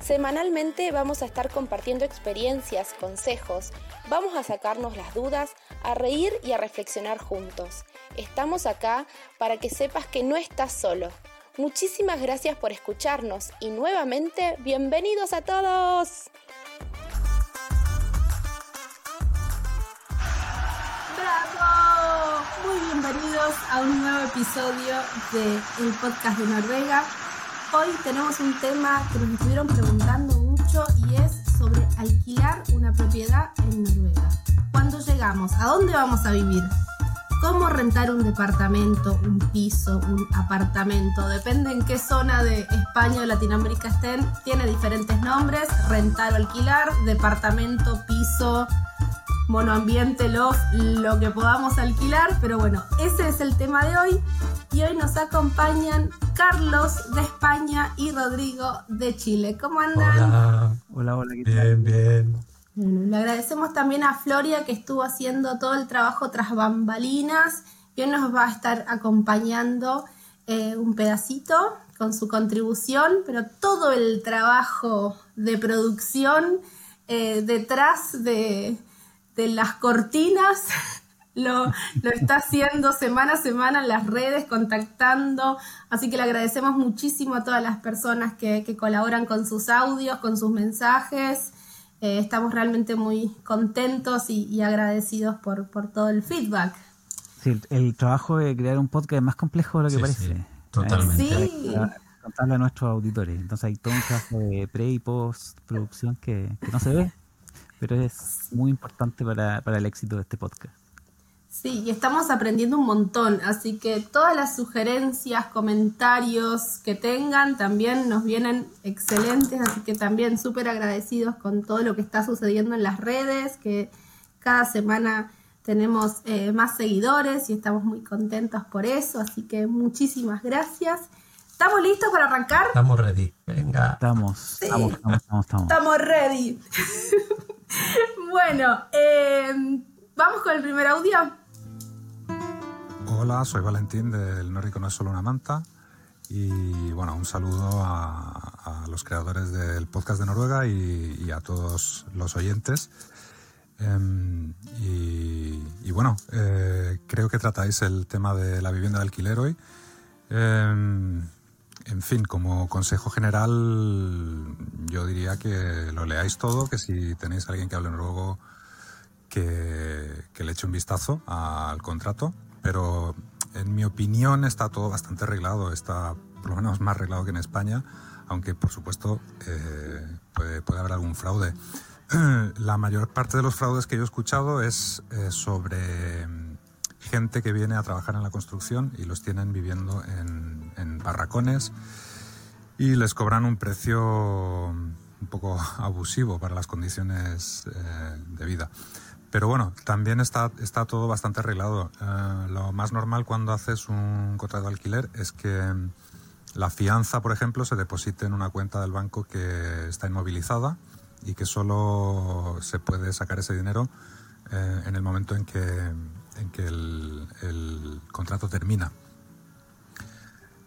Semanalmente vamos a estar compartiendo experiencias, consejos, vamos a sacarnos las dudas, a reír y a reflexionar juntos. Estamos acá para que sepas que no estás solo. Muchísimas gracias por escucharnos y nuevamente bienvenidos a todos. ¡Bravo! Muy bienvenidos a un nuevo episodio del podcast de Noruega. Hoy tenemos un tema que nos estuvieron preguntando mucho y es sobre alquilar una propiedad en Noruega. ¿Cuándo llegamos? ¿A dónde vamos a vivir? ¿Cómo rentar un departamento, un piso, un apartamento? Depende en qué zona de España o Latinoamérica estén. Tiene diferentes nombres. Rentar o alquilar, departamento, piso, monoambiente, loft, lo que podamos alquilar, pero bueno, ese es el tema de hoy y hoy nos acompañan Carlos de España y Rodrigo de Chile. ¿Cómo andan? Hola, Hola, hola, ¿qué bien, bien. Bueno, le agradecemos también a Floria que estuvo haciendo todo el trabajo tras bambalinas y hoy nos va a estar acompañando eh, un pedacito con su contribución, pero todo el trabajo de producción eh, detrás de, de las cortinas lo, lo está haciendo semana a semana en las redes, contactando. Así que le agradecemos muchísimo a todas las personas que, que colaboran con sus audios, con sus mensajes. Eh, estamos realmente muy contentos y, y agradecidos por, por, todo el feedback. Sí, el, trabajo de crear un podcast es más complejo de lo que Sí, parece. sí, totalmente. Sí. Contarle a nuestros auditores. Entonces hay todo un trabajo de pre y post producción que, que no se ve, pero es muy importante para, para el éxito de este podcast. Sí, y estamos aprendiendo un montón, así que todas las sugerencias, comentarios que tengan también nos vienen excelentes, así que también súper agradecidos con todo lo que está sucediendo en las redes, que cada semana tenemos eh, más seguidores y estamos muy contentos por eso, así que muchísimas gracias. ¿Estamos listos para arrancar? Estamos ready. Venga. Estamos, estamos, estamos, estamos, estamos. Estamos ready. bueno, eh, vamos con el primer audio. Hola, soy Valentín del Nórdico No es solo una manta y bueno, un saludo a, los creadores del podcast de Noruega y, a todos los oyentes. Em, y, y bueno, eh, creo que tratáis el tema de la vivienda de alquiler hoy. Em, en fin, como consejo general, yo diría que lo leáis todo, que si tenéis a alguien que hable noruego, que, que le eche un vistazo al contrato. Pero en mi opinión está todo bastante arreglado, está por lo menos más arreglado que en España, aunque por supuesto eh, puede, haber algún fraude. La mayor parte de los fraudes que yo he escuchado es eh, sobre gente que viene a trabajar en la construcción y los tienen viviendo en, en barracones y les cobran un precio un poco abusivo para las condiciones eh, de vida. Pero bueno, también está, está todo bastante arreglado. Eh, lo más normal cuando haces un contrato de alquiler es que la fianza, por ejemplo, se deposite en una cuenta del banco que está inmovilizada y que solo se puede sacar ese dinero eh, en el momento en que, en que el contrato termina.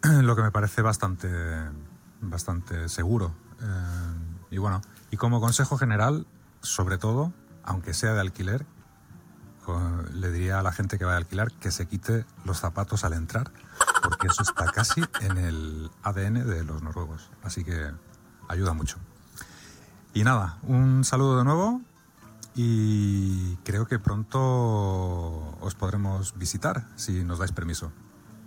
Lo que me parece bastante, bastante seguro. Eh, y bueno, y como consejo general, sobre todo, aunque sea de alquiler, le diría a la gente que va a alquilar que se quite los zapatos al entrar, porque eso está casi en el ADN de los noruegos. Así que ayuda mucho. Y nada, un saludo de nuevo y creo que pronto os podremos visitar si nos dais permiso.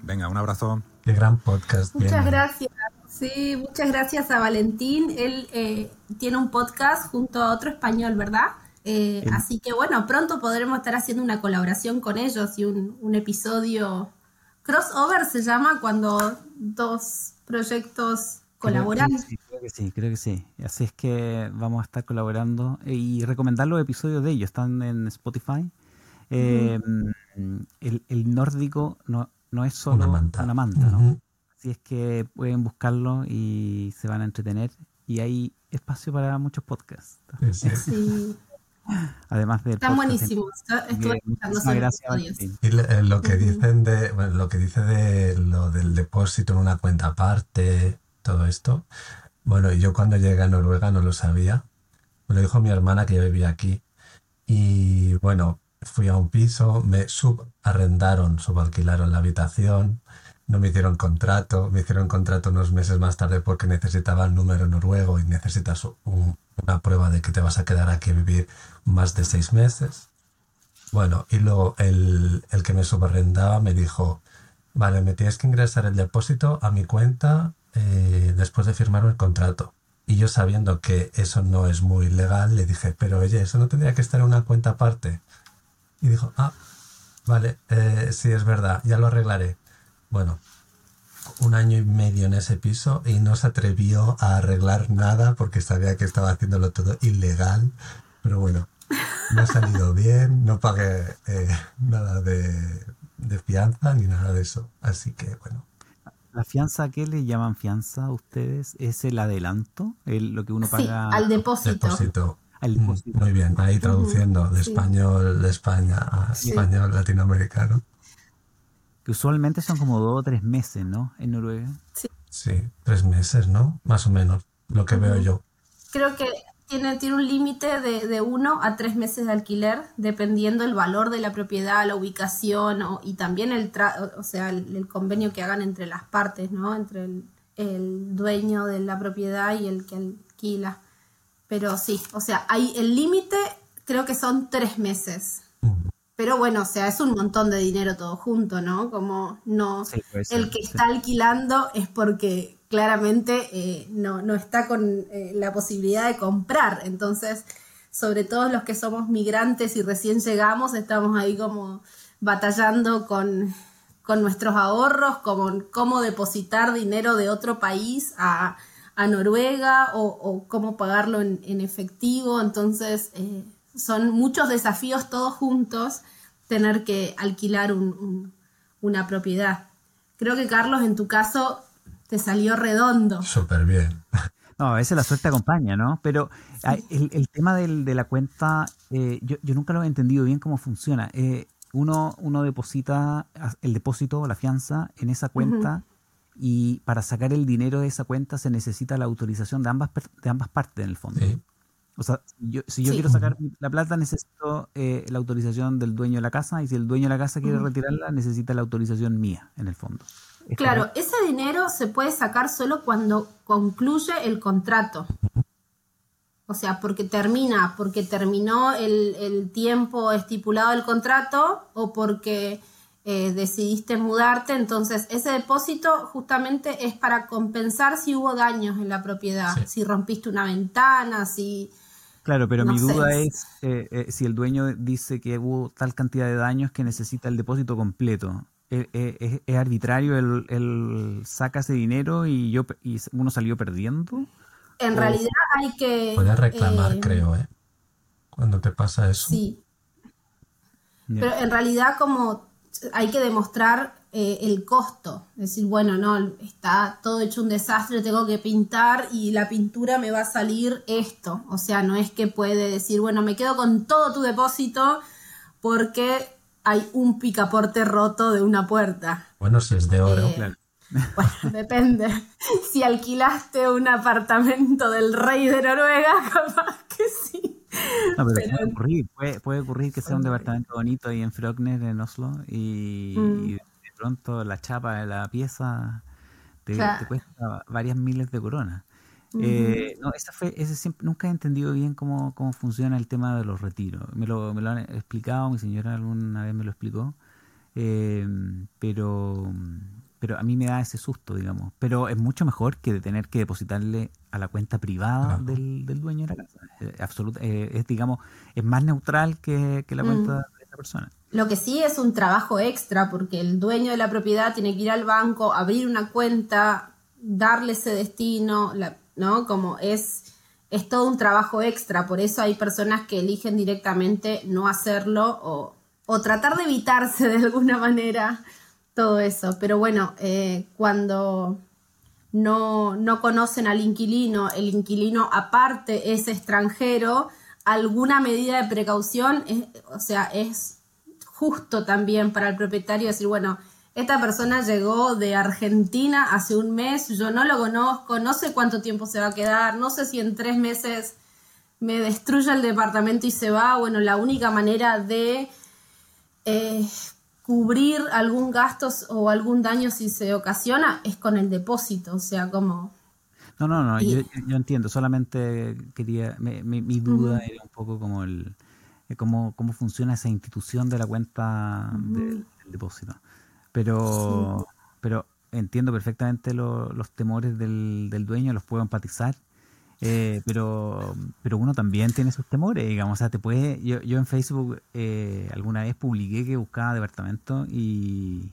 Venga, un abrazo. Qué gran podcast. Muchas Bien. gracias. Sí, muchas gracias a Valentín. Él eh, tiene un podcast junto a otro español, ¿verdad? Eh, Sí. Así que bueno, pronto podremos estar haciendo una colaboración con ellos y un, un episodio crossover se llama cuando dos proyectos colaboran. Creo que sí, creo que sí, creo que sí. Así es que vamos a estar colaborando eh, y recomendar los episodios de ellos. Están en Spotify. Eh, el, el nórdico no, no es solo Una manta. una manta, ¿no? Así es que pueden buscarlo y se van a entretener. Y hay espacio para muchos podcasts. Sí, Además de están buenísimos. Yo Estuve escuchando eh, lo que dicen de, bueno, lo que dice de lo del depósito en una cuenta aparte, todo esto. Bueno, y yo cuando llegué a Noruega no lo sabía. Me lo dijo mi hermana que ya vivía aquí. Y bueno, fui a un piso, me subarrendaron, subalquilaron la habitación, no me hicieron contrato, me hicieron contrato unos meses más tarde porque necesitaba el número noruego y necesitas un- una prueba de que te vas a quedar aquí a vivir más de seis meses. Bueno, y luego el, el que me subarrendaba me dijo, vale, me tienes que ingresar el depósito a mi cuenta eh, después de firmar el contrato. Y yo sabiendo que eso no es muy legal, le dije, pero oye, eso no tendría que estar en una cuenta aparte. Y dijo, ah, vale, eh, sí, es verdad, ya lo arreglaré. Bueno, un año y medio en ese piso y no se atrevió a arreglar nada porque sabía que estaba haciéndolo todo ilegal. Pero bueno, me ha salido bien, no pagué eh, nada de, de fianza ni nada de eso. Así que bueno, ¿La fianza qué le llaman fianza a ustedes? ¿Es el adelanto? El, lo que uno Sí, paga al depósito. depósito. Al Mm, depósito. Muy bien, ahí traduciendo de español de España a Sí. español latinoamericano. Que usualmente son como dos o tres meses, ¿no? En Noruega. Sí, tres meses, ¿no? Más o menos, lo que veo yo. Creo que tiene, tiene un límite de, de uno a tres meses de alquiler, dependiendo el valor de la propiedad, la ubicación o- y también el, tra- o sea, el, el convenio que hagan entre las partes, ¿no? Entre el, el dueño de la propiedad y el que alquila. Pero sí, o sea, hay el límite creo que son tres meses. Pero bueno, o sea, es un montón de dinero todo junto, ¿no? Como no, Sí, el que sí. está alquilando es porque claramente eh, no, no está con eh, la posibilidad de comprar. Entonces, sobre todo los que somos migrantes y recién llegamos, estamos ahí como batallando con, con nuestros ahorros, como cómo depositar dinero de otro país a, a Noruega o, o cómo pagarlo en, en efectivo. Entonces, eh, son muchos desafíos todos juntos tener que alquilar un- un- una propiedad. Creo que Carlos, en tu caso, te salió redondo. Súper bien. No, a veces la suerte acompaña, ¿no? Pero el, el tema del- de la cuenta, eh, yo, yo nunca lo he entendido bien cómo funciona. Eh, uno, uno deposita el depósito, la fianza, en esa cuenta y para sacar el dinero de esa cuenta se necesita la autorización de ambas, per- de ambas partes en el fondo. Sí. O sea, si yo, si yo Sí. quiero sacar la plata, necesito eh, la autorización del dueño de la casa y si el dueño de la casa quiere retirarla, necesita la autorización mía, en el fondo. ¿Es Claro, correcto? ese dinero se puede sacar solo cuando concluye el contrato. O sea, porque termina, porque terminó el, el tiempo estipulado del contrato o porque eh, decidiste mudarte. Entonces, ese depósito justamente es para compensar si hubo daños en la propiedad, Sí. si rompiste una ventana, si... Claro, pero No mi sé. duda es eh, eh, si el dueño dice que hubo tal cantidad de daños que necesita el depósito completo. Eh, eh, ¿Es, es arbitrario el, el saca ese dinero y yo y uno salió perdiendo? En O- realidad hay que... Puedes reclamar, eh, creo, ¿eh? Cuando te pasa eso. Sí. Pero en realidad como hay que demostrar eh, el costo. Decir, bueno, no, está todo hecho un desastre, tengo que pintar y la pintura me va a salir esto. O sea, no es que puede decir, bueno, me quedo con todo tu depósito porque hay un picaporte roto de una puerta. Bueno, si es de oro. Eh, Claro. Bueno, depende. Si alquilaste un apartamento del rey de Noruega, capaz que sí. No, pero, pero- puede ocurrir, puede, puede ocurrir que sea un departamento bonito ahí en Frogner, en Oslo, y, Mm. y de pronto la chapa de la pieza te, Claro. te cuesta varias miles de coronas. Eh, no, esa fue, ese siempre, nunca he entendido bien cómo, cómo funciona el tema de los retiros. Me lo, me lo han explicado, mi señora alguna vez me lo explicó, eh, pero, pero a mí me da ese susto, digamos. Pero es mucho mejor que de tener que depositarle a la cuenta privada Claro. del, del dueño de la casa. Eh, absoluta- eh, es, digamos, es más neutral que, que la Mm. cuenta de esa persona. Lo que sí es un trabajo extra porque el dueño de la propiedad tiene que ir al banco, abrir una cuenta, darle ese destino, la- ¿no? Como es, es todo un trabajo extra. Por eso hay personas que eligen directamente no hacerlo o, o tratar de evitarse de alguna manera todo eso. Pero bueno, eh, cuando no, no conocen al inquilino, el inquilino aparte es extranjero, alguna medida de precaución, o sea, es justo también para el propietario decir, bueno, esta persona llegó de Argentina hace un mes, yo no lo conozco, no sé cuánto tiempo se va a quedar, no sé si en tres meses me destruye el departamento y se va. Bueno, la única manera de eh, cubrir algún gasto o algún daño si se ocasiona es con el depósito, o sea, como... No, no, no, yo, entiendo, solamente quería, mi, duda era un poco como el, eh, cómo, cómo funciona esa institución de la cuenta del depósito. Pero, pero entiendo perfectamente los temores del, del, dueño, los puedo empatizar. Eh, pero, pero uno también tiene sus temores, digamos. O sea, te puede. Yo, yo en Facebook eh, alguna vez publiqué que buscaba departamento y,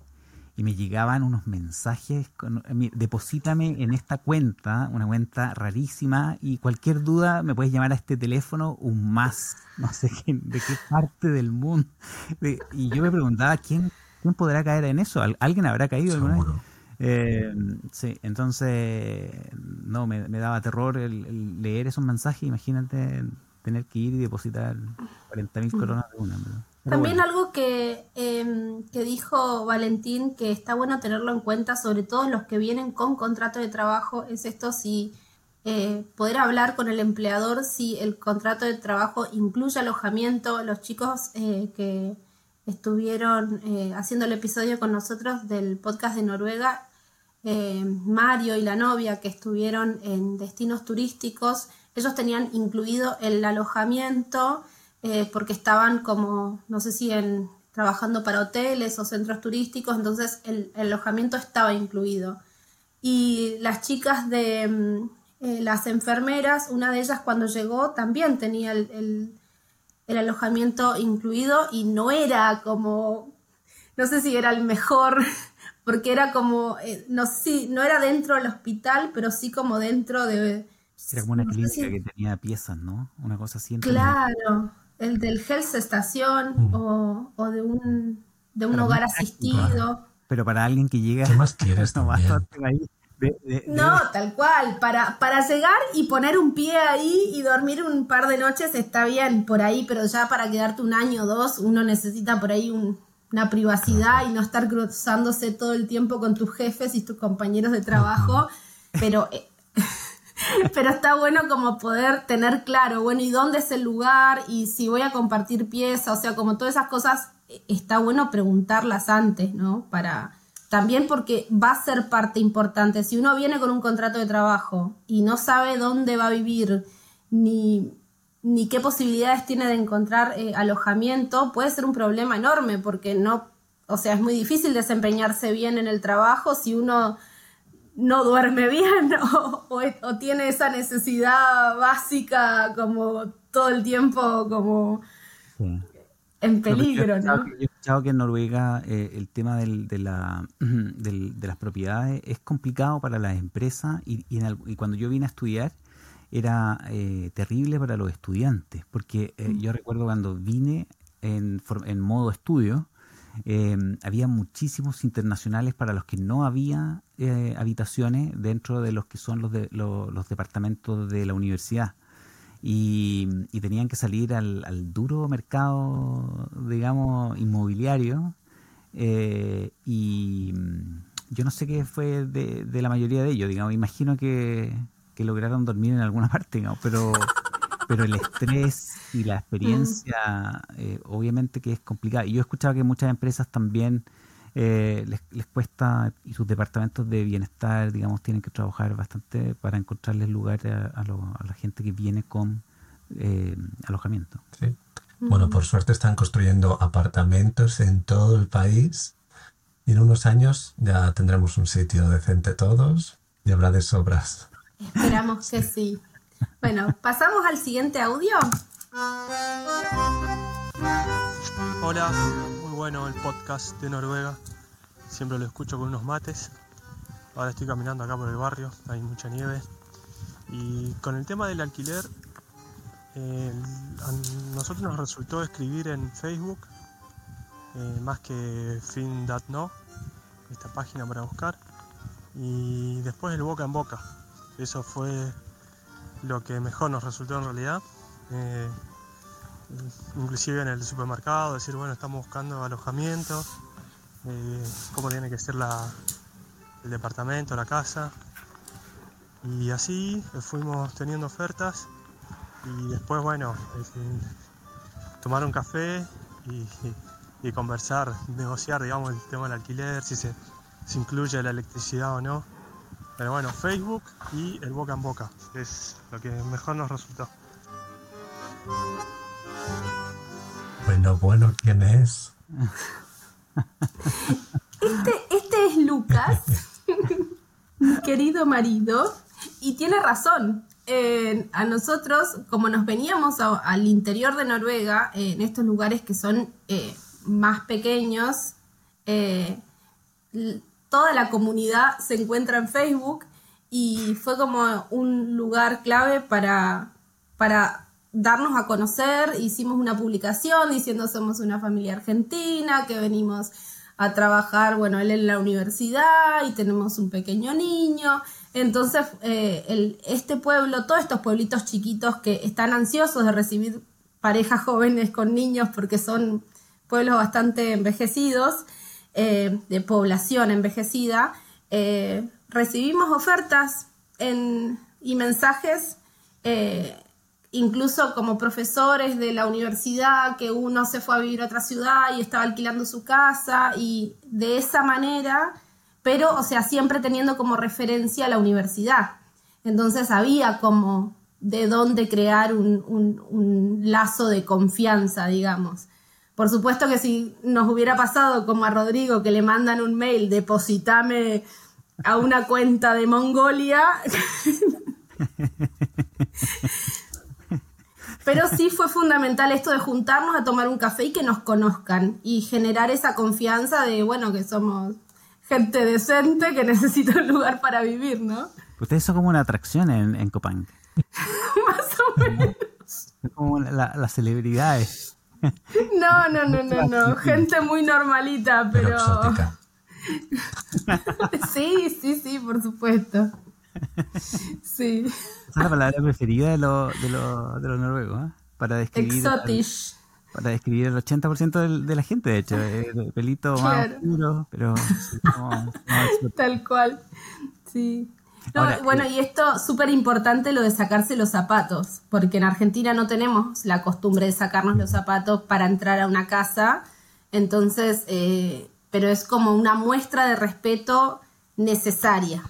y me llegaban unos mensajes, con, deposítame en esta cuenta, una cuenta rarísima, y cualquier duda me puedes llamar a este teléfono un más, no sé de qué parte del mundo. y yo me preguntaba, ¿quién, ¿Quién podrá caer en eso? ¿Alguien habrá caído alguna vez? Eh, sí, entonces no, me, daba terror el, leer esos mensajes. Imagínate tener que ir y depositar 40 mil coronas de una. También algo que, em, que dijo Valentín que está bueno tenerlo en cuenta, sobre todo los que vienen con contrato de trabajo, es esto si eh, poder hablar con el empleador si el contrato de trabajo incluye alojamiento. Los chicos eh, que estuvieron eh, haciendo el episodio con nosotros del podcast de Noruega, eh, Mario y la novia que estuvieron en destinos turísticos, ellos tenían incluido el alojamiento eh, porque estaban como, no sé si trabajando para hoteles o centros turísticos, entonces el, alojamiento estaba incluido. Y las chicas de mm, las enfermeras, una de ellas cuando llegó también tenía el alojamiento incluido y no era como, no sé si era el mejor, porque era como, eh, no sé, no era dentro del hospital, pero sí como dentro de... Era como una clínica que tenía piezas, ¿no? Una cosa así. Claro, el del Health Station mm. o, de un, de un hogar asistido. Pero para alguien que llega... ¿Qué más quieres? no, ahí no, tal cual. Para, para llegar y poner un pie ahí y dormir un par de noches está bien por ahí, pero ya para quedarte un año o dos uno necesita por ahí una privacidad y no estar cruzándose todo el tiempo con tus jefes y tus compañeros de trabajo. Pero, eh, pero está bueno como poder tener claro, bueno, ¿y dónde es el lugar? Y si voy a compartir pieza, o sea, como todas esas cosas, eh, está bueno preguntarlas antes, ¿no? Para también porque va a ser parte importante. Si uno viene con un contrato de trabajo y no sabe dónde va a vivir ni, ni qué posibilidades tiene de encontrar eh, alojamiento, puede ser un problema enorme porque no, o sea, es muy difícil desempeñarse bien en el trabajo si uno no duerme bien o, o tiene esa necesidad básica como todo el tiempo como en peligro, ¿no? Yo he escuchado que en Noruega eh, el tema de, la, de las propiedades es complicado para las empresas y, cuando yo vine a estudiar era eh, terrible para los estudiantes, porque eh, yo recuerdo cuando vine en, en modo estudio, había muchísimos internacionales para los que no había habitaciones dentro de los que son los, de, los departamentos de la universidad y, tenían que salir al, duro mercado, digamos, inmobiliario. Eh, y mm, yo no sé qué fue de, la mayoría de ellos, digamos, imagino que, lograron dormir en alguna parte, digamos, pero, pero el estrés y la experiencia, eh, obviamente que es complicado. Y yo he escuchado que muchas empresas también eh, les, les, cuesta, y sus departamentos de bienestar, digamos, tienen que trabajar bastante para encontrarles lugar a, la gente que viene con eh, alojamiento. Sí. Bueno, por suerte están construyendo apartamentos en todo el país y en unos años ya tendremos un sitio decente todos y habrá de sobras. Esperamos que sí. Bueno, pasamos al siguiente audio. Hola, bueno el podcast de Noruega. Siempre lo escucho con unos mates. Ahora estoy caminando acá por el barrio, hay mucha nieve. Y con el tema del alquiler, a nosotros nos resultó escribir en Facebook, eh, más que fin.no, esta página para buscar. Y después el boca en boca. Eso fue lo que mejor nos resultó en realidad. Eh, inclusive en el supermercado, decir, bueno, estamos buscando alojamiento, eh, cómo tiene que ser la, el departamento, la casa. Y así fuimos teniendo ofertas y después, bueno, tomar un café y, conversar, negociar, digamos, el tema del alquiler, si se incluye la electricidad o no. Pero bueno, Facebook y el boca en boca es lo que mejor nos resultó. Bueno, bueno, ¿quién es? Este, este es Lucas, mi querido marido, y tiene razón. a nosotros, como nos veníamos al interior de Noruega, en estos lugares que son eh, más pequeños, eh, toda la comunidad se encuentra en Facebook y fue como un lugar clave para, para darnos a conocer. Hicimos una publicación diciendo somos una familia argentina, que venimos a trabajar, bueno, él en la universidad y tenemos un pequeño niño. Entonces, eh, este pueblo, todos estos pueblitos chiquitos que están ansiosos de recibir parejas jóvenes con niños porque son pueblos bastante envejecidos, eh, de población envejecida, eh, recibimos ofertas y mensajes, incluso como profesores de la universidad, que uno se fue a vivir a otra ciudad y estaba alquilando su casa y de esa manera, pero, o sea, siempre teniendo como referencia la universidad. Entonces había como de dónde crear un lazo de confianza, digamos. Por supuesto que si nos hubiera pasado como a Rodrigo que le mandan un mail, depositame a una cuenta de Mongolia. Pero sí fue fundamental esto de juntarnos a tomar un café y que nos conozcan y generar esa confianza de, bueno, que somos gente decente que necesita un lugar para vivir, ¿no? Ustedes son como una atracción en, en Copán. Más o menos. Como las celebridades. No, no, no, no, no. Gente muy normalita, pero. sí, sí, sí, por supuesto. Sí. Esa es la palabra preferida de los de lo, de noruegos, ¿eh? Para describir. Exotish. para describir el 80% de, la gente, de hecho. El pelito más oscuro, pero. Tal cual. Sí bueno, y esto súper importante lo de sacarse los zapatos, porque en Argentina no tenemos la costumbre de sacarnos los zapatos para entrar a una casa, entonces, eh, pero es como una muestra de respeto necesaria,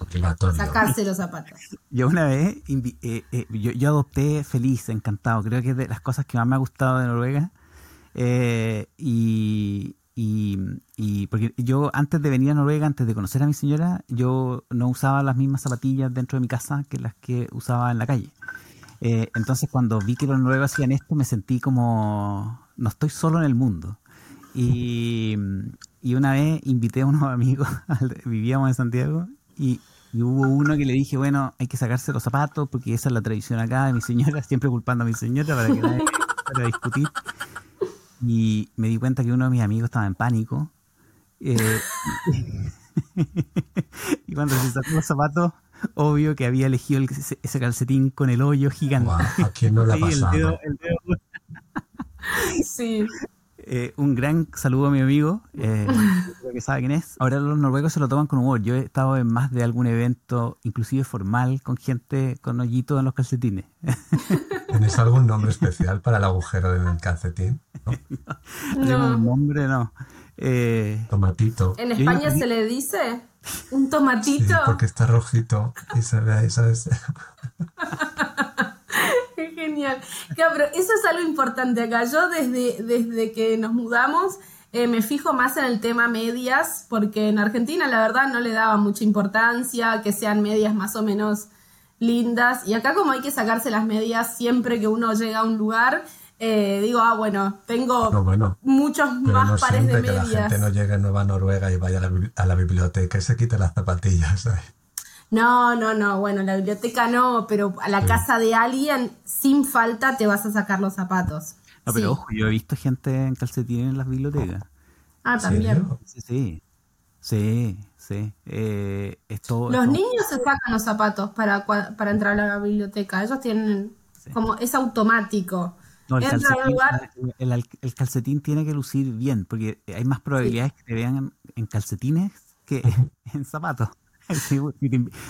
sacarse los zapatos. Yo una vez, eh, eh, yo, yo, adopté feliz, encantado, creo que es de las cosas que más me ha gustado de Noruega, y, y, y, porque yo antes de venir a Noruega, antes de conocer a mi señora, yo no usaba las mismas zapatillas dentro de mi casa que las que usaba en la calle. Eh, entonces cuando vi que los noruegos hacían esto, me sentí como, no estoy solo en el mundo. Y, y una vez invité a unos amigos, vivíamos en Santiago, y, y, hubo uno que le dije, bueno, hay que sacarse los zapatos porque esa es la tradición acá de mi señora, siempre culpando a mi señora para que nadie para discutir. Y me di cuenta que uno de mis amigos estaba en pánico. Eh, y cuando se sacó los zapatos, obvio que había elegido ese calcetín con el hoyo gigante. ¿A quién no sí, el dedo, el dedo. sí. Eh, un gran saludo a mi amigo, eh, que sabe quién es. Ahora los noruegos se lo toman con humor. Yo he estado en más de algún evento, inclusive formal, con gente con hoyito en los calcetines. ¿Tienes algún nombre especial para el agujero del calcetín? No, un nombre no. Eh, tomatito. ¿En España se le dice un tomatito? Sí, porque está rojito y se ve ahí, ¿sabes? Qué genial. pero eso es algo importante acá. Yo desde, desde que nos mudamos eh, me fijo más en el tema medias, porque en Argentina la verdad no le daba mucha importancia que sean medias más o menos lindas. Y acá como hay que sacarse las medias siempre que uno llega a un lugar, eh, digo, ah, bueno, tengo muchos más pares de medias. Que la gente no llegue a Nueva Noruega y vaya a la, biblioteca y se quite las zapatillas. No, no, no, bueno, la biblioteca no, pero a la casa de alguien, sin falta, te vas a sacar los zapatos. No, pero ojo, yo he visto gente en calcetines en las bibliotecas. Ah, también. Sí, sí. Sí, sí. Eh, los niños se sacan los zapatos para, para entrar a la biblioteca. Ellos tienen como es automático. No, el, calcetín, tiene que lucir bien, porque hay más probabilidades que te vean en, calcetines que en zapatos.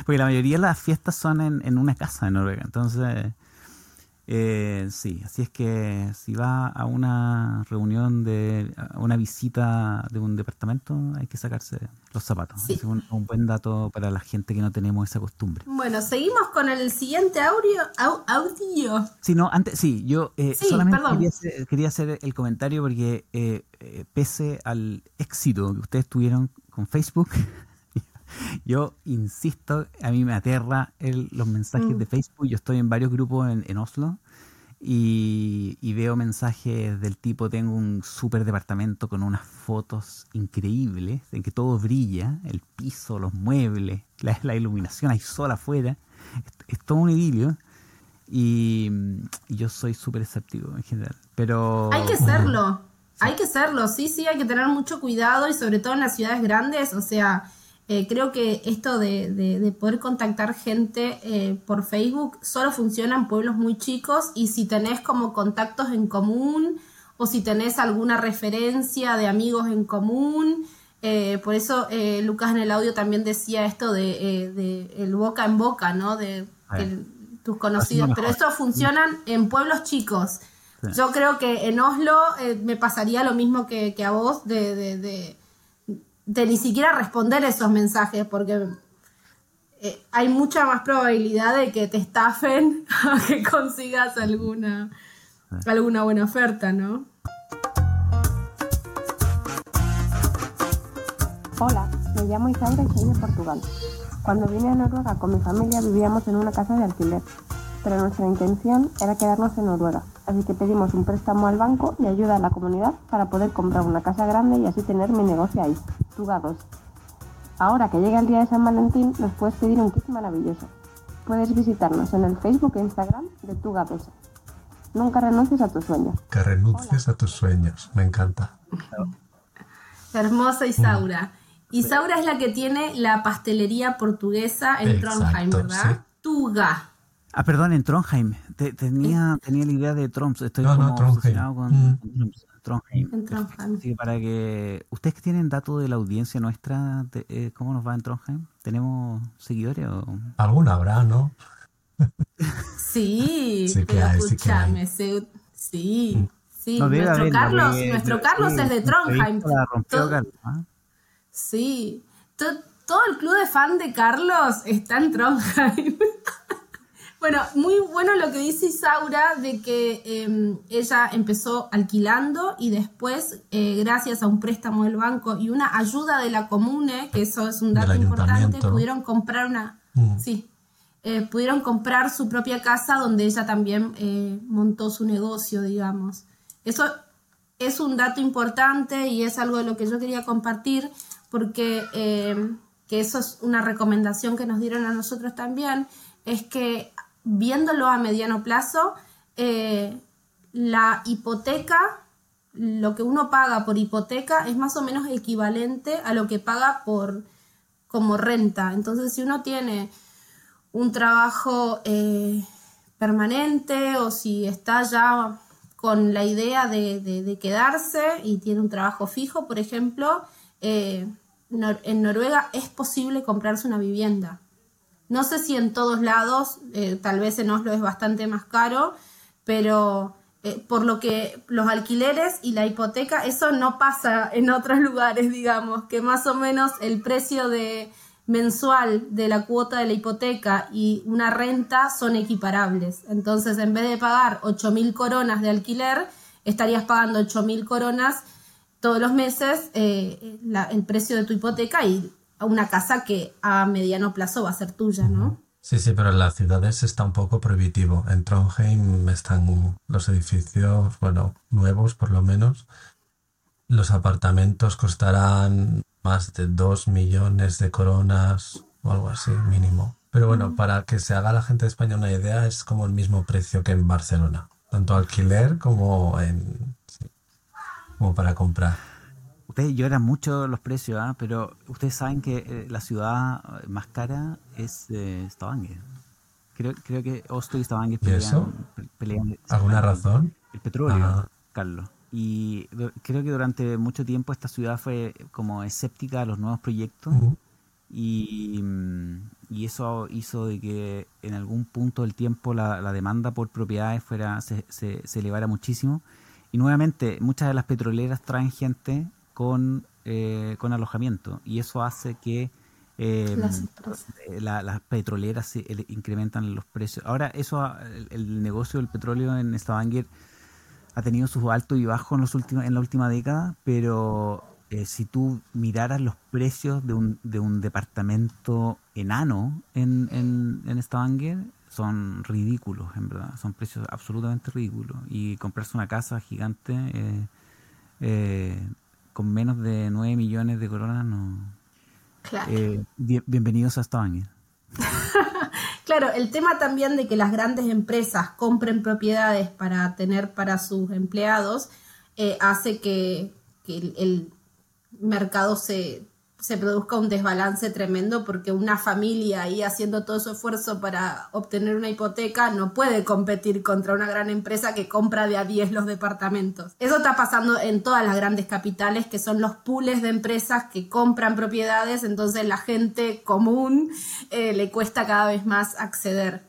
porque la mayoría de las fiestas son en, en una casa en Noruega. Entonces, eh, sí, así es que si va a una reunión de a una visita de un departamento hay que sacarse los zapatos. Es un, buen dato para la gente que no tenemos esa costumbre. Bueno, seguimos con el siguiente audio. audio. Sí, no, antes, sí, yo eh, solamente quería hacer, el comentario porque eh, eh, pese al éxito que ustedes tuvieron con Facebook, Yo insisto, a mí me aterra los mensajes mm. de Facebook. Yo estoy en varios grupos en, Oslo y, veo mensajes del tipo, tengo un super departamento con unas fotos increíbles, en que todo brilla, el piso, los muebles, la, iluminación, hay sol afuera. Es, todo un idilio. Y, yo soy súper escéptico en general. Pero... Hay que serlo. Hay que serlo, sí, sí, hay que tener mucho cuidado y sobre todo en las ciudades grandes, o sea, eh, creo que esto de, poder contactar gente eh, por Facebook solo funciona en pueblos muy chicos y si tenés como contactos en común o si tenés alguna referencia de amigos en común. Eh, por eso Lucas en el audio también decía esto de, el boca en boca, ¿no? De tus conocidos. Pero esto funciona en pueblos chicos. Yo creo que en Oslo me pasaría lo mismo que, a vos de de ni siquiera responder esos mensajes, porque eh, hay mucha más probabilidad de que te estafen a que consigas alguna, alguna buena oferta, ¿no? Hola, me llamo Isaura y soy de Portugal. Cuando vine a Noruega con mi familia vivíamos en una casa de alquiler, pero nuestra intención era quedarnos en Noruega así que pedimos un préstamo al banco y ayuda a la comunidad para poder comprar una casa grande y así tener mi negocio ahí, Tugados. Ahora que llega el día de San Valentín, nos puedes pedir un kit maravilloso. Puedes visitarnos en el Facebook e Instagram de Tugados. Nunca renuncies a tus sueños. Que renuncies a tus sueños, me encanta. Hermosa Isaura. Isaura es la que tiene la pastelería portuguesa en Trondheim, ¿verdad? Tuga. Ah, perdón, en Trondheim. tenía, tenía la idea de Tromps. Estoy como Trondheim. con, mm. Trondheim. En para que ustedes que tienen datos de la audiencia nuestra, eh, ¿cómo nos va en Trondheim? ¿Tenemos seguidores o? Alguna habrá, ¿no? sí, pero escúchame, sí, sí, sí. nuestro Carlos, nuestro Carlos es de Trondheim. ¿ah? Sí, todo el club de fan de Carlos está en Trondheim. Bueno, muy bueno lo que dice Isaura de que em, ella empezó alquilando y después, eh, gracias a un préstamo del banco y una ayuda de la comune, que eso es un dato importante, pudieron comprar una... Mm. Sí, eh, pudieron comprar su propia casa donde ella también eh, montó su negocio, digamos. Eso es un dato importante y es algo de lo que yo quería compartir porque em, que eso es una recomendación que nos dieron a nosotros también, es que viéndolo a mediano plazo, eh, la hipoteca, lo que uno paga por hipoteca es más o menos equivalente a lo que paga por como renta. Entonces, si uno tiene un trabajo eh, permanente o si está ya con la idea de, quedarse y tiene un trabajo fijo, por ejemplo, eh, en Noruega es posible comprarse una vivienda. No sé si en todos lados, eh, tal vez en Oslo es bastante más caro, pero eh, por lo que los alquileres y la hipoteca, eso no pasa en otros lugares, digamos, que más o menos el precio de mensual de la cuota de la hipoteca y una renta son equiparables. Entonces, en vez de pagar 8.000 coronas de alquiler, estarías pagando 8.000 coronas todos los meses eh, el precio de tu hipoteca y una casa que a mediano plazo va a ser tuya, ¿no? Sí, sí, pero en las ciudades está un poco prohibitivo. En Trondheim están los edificios, bueno, nuevos por lo menos. Los apartamentos costarán más de dos millones de coronas o algo así, mínimo. Pero bueno, para que se haga la gente de España una idea, es como el mismo precio que en Barcelona. Tanto alquiler como en como para comprar. Ustedes lloran mucho los precios, ¿ah? pero ustedes saben que eh, la ciudad más cara es eh, Stavanger. Creo, creo que Oslo y Stavanger ¿Y eso? pelean, ¿Alguna razón? El petróleo, Ah. Carlos. Y creo que durante mucho tiempo esta ciudad fue como escéptica a los nuevos proyectos y, mm, y eso hizo de que en algún punto del tiempo la, la demanda por propiedades fuera se, se, se elevara muchísimo. Y nuevamente, muchas de las petroleras traen gente con, eh, con alojamiento y eso hace que eh, Las eh, la- las petroleras se- ele- incrementan los precios. Ahora, eso, el, el negocio del petróleo en Stavanger ha tenido sus altos y bajos en, los últimos, en la última década, pero eh, si tú miraras los precios de un, de un departamento enano en, en, en Stavanger, son ridículos, en verdad. Son precios absolutamente ridículos. Y comprarse una casa gigante eh, eh, con menos de 9 millones de coronas, no. Claro. Eh, bien- bienvenidos a Stavanger. Claro, el tema también de que las grandes empresas compren propiedades para tener para sus empleados eh, hace que, que el, el mercado se, se produzca un desbalance tremendo porque una familia ahí haciendo todo su esfuerzo para obtener una hipoteca no puede competir contra una gran empresa que compra de a 10 los departamentos. Eso está pasando en todas las grandes capitales que son los pools de empresas que compran propiedades, entonces la gente común eh, le cuesta cada vez más acceder.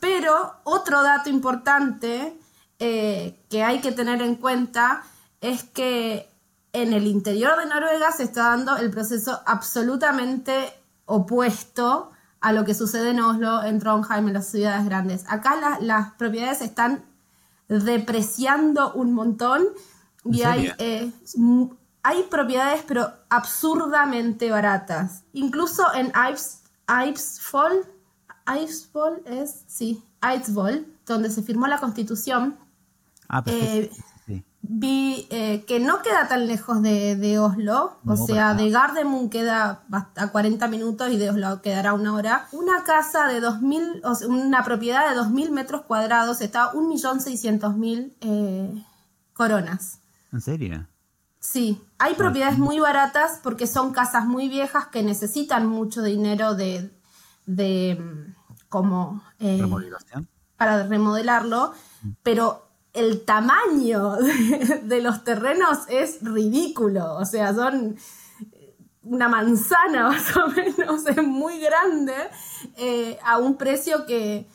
Pero otro dato importante eh, que hay que tener en cuenta es que en el interior de Noruega se está dando el proceso absolutamente opuesto a lo que sucede en Oslo, en Trondheim, en las ciudades grandes. Acá la- las propiedades están depreciando un montón y ¿En hay, eh, hay propiedades pero absurdamente baratas. Incluso en Ives, Ivesfall, Ivesfall es, sí, Eidsvoll, donde se firmó la constitución, Ah, perfecto. eh. Vi eh, que no queda tan lejos de, de Oslo, o No, sea, de Gardermoen queda a 40 minutos y de Oslo quedará una hora. Una casa de 2.000, o sea, una propiedad de 2.000 metros cuadrados está a 1.600.000 eh, coronas. ¿En serio? Sí, hay propiedades muy baratas porque son casas muy viejas que necesitan mucho dinero de, de mm, como eh, ¿Remodelación? para remodelarlo, pero el tamaño de, de los terrenos es ridículo, o sea, son una manzana más o menos, es muy grande, eh, a un precio que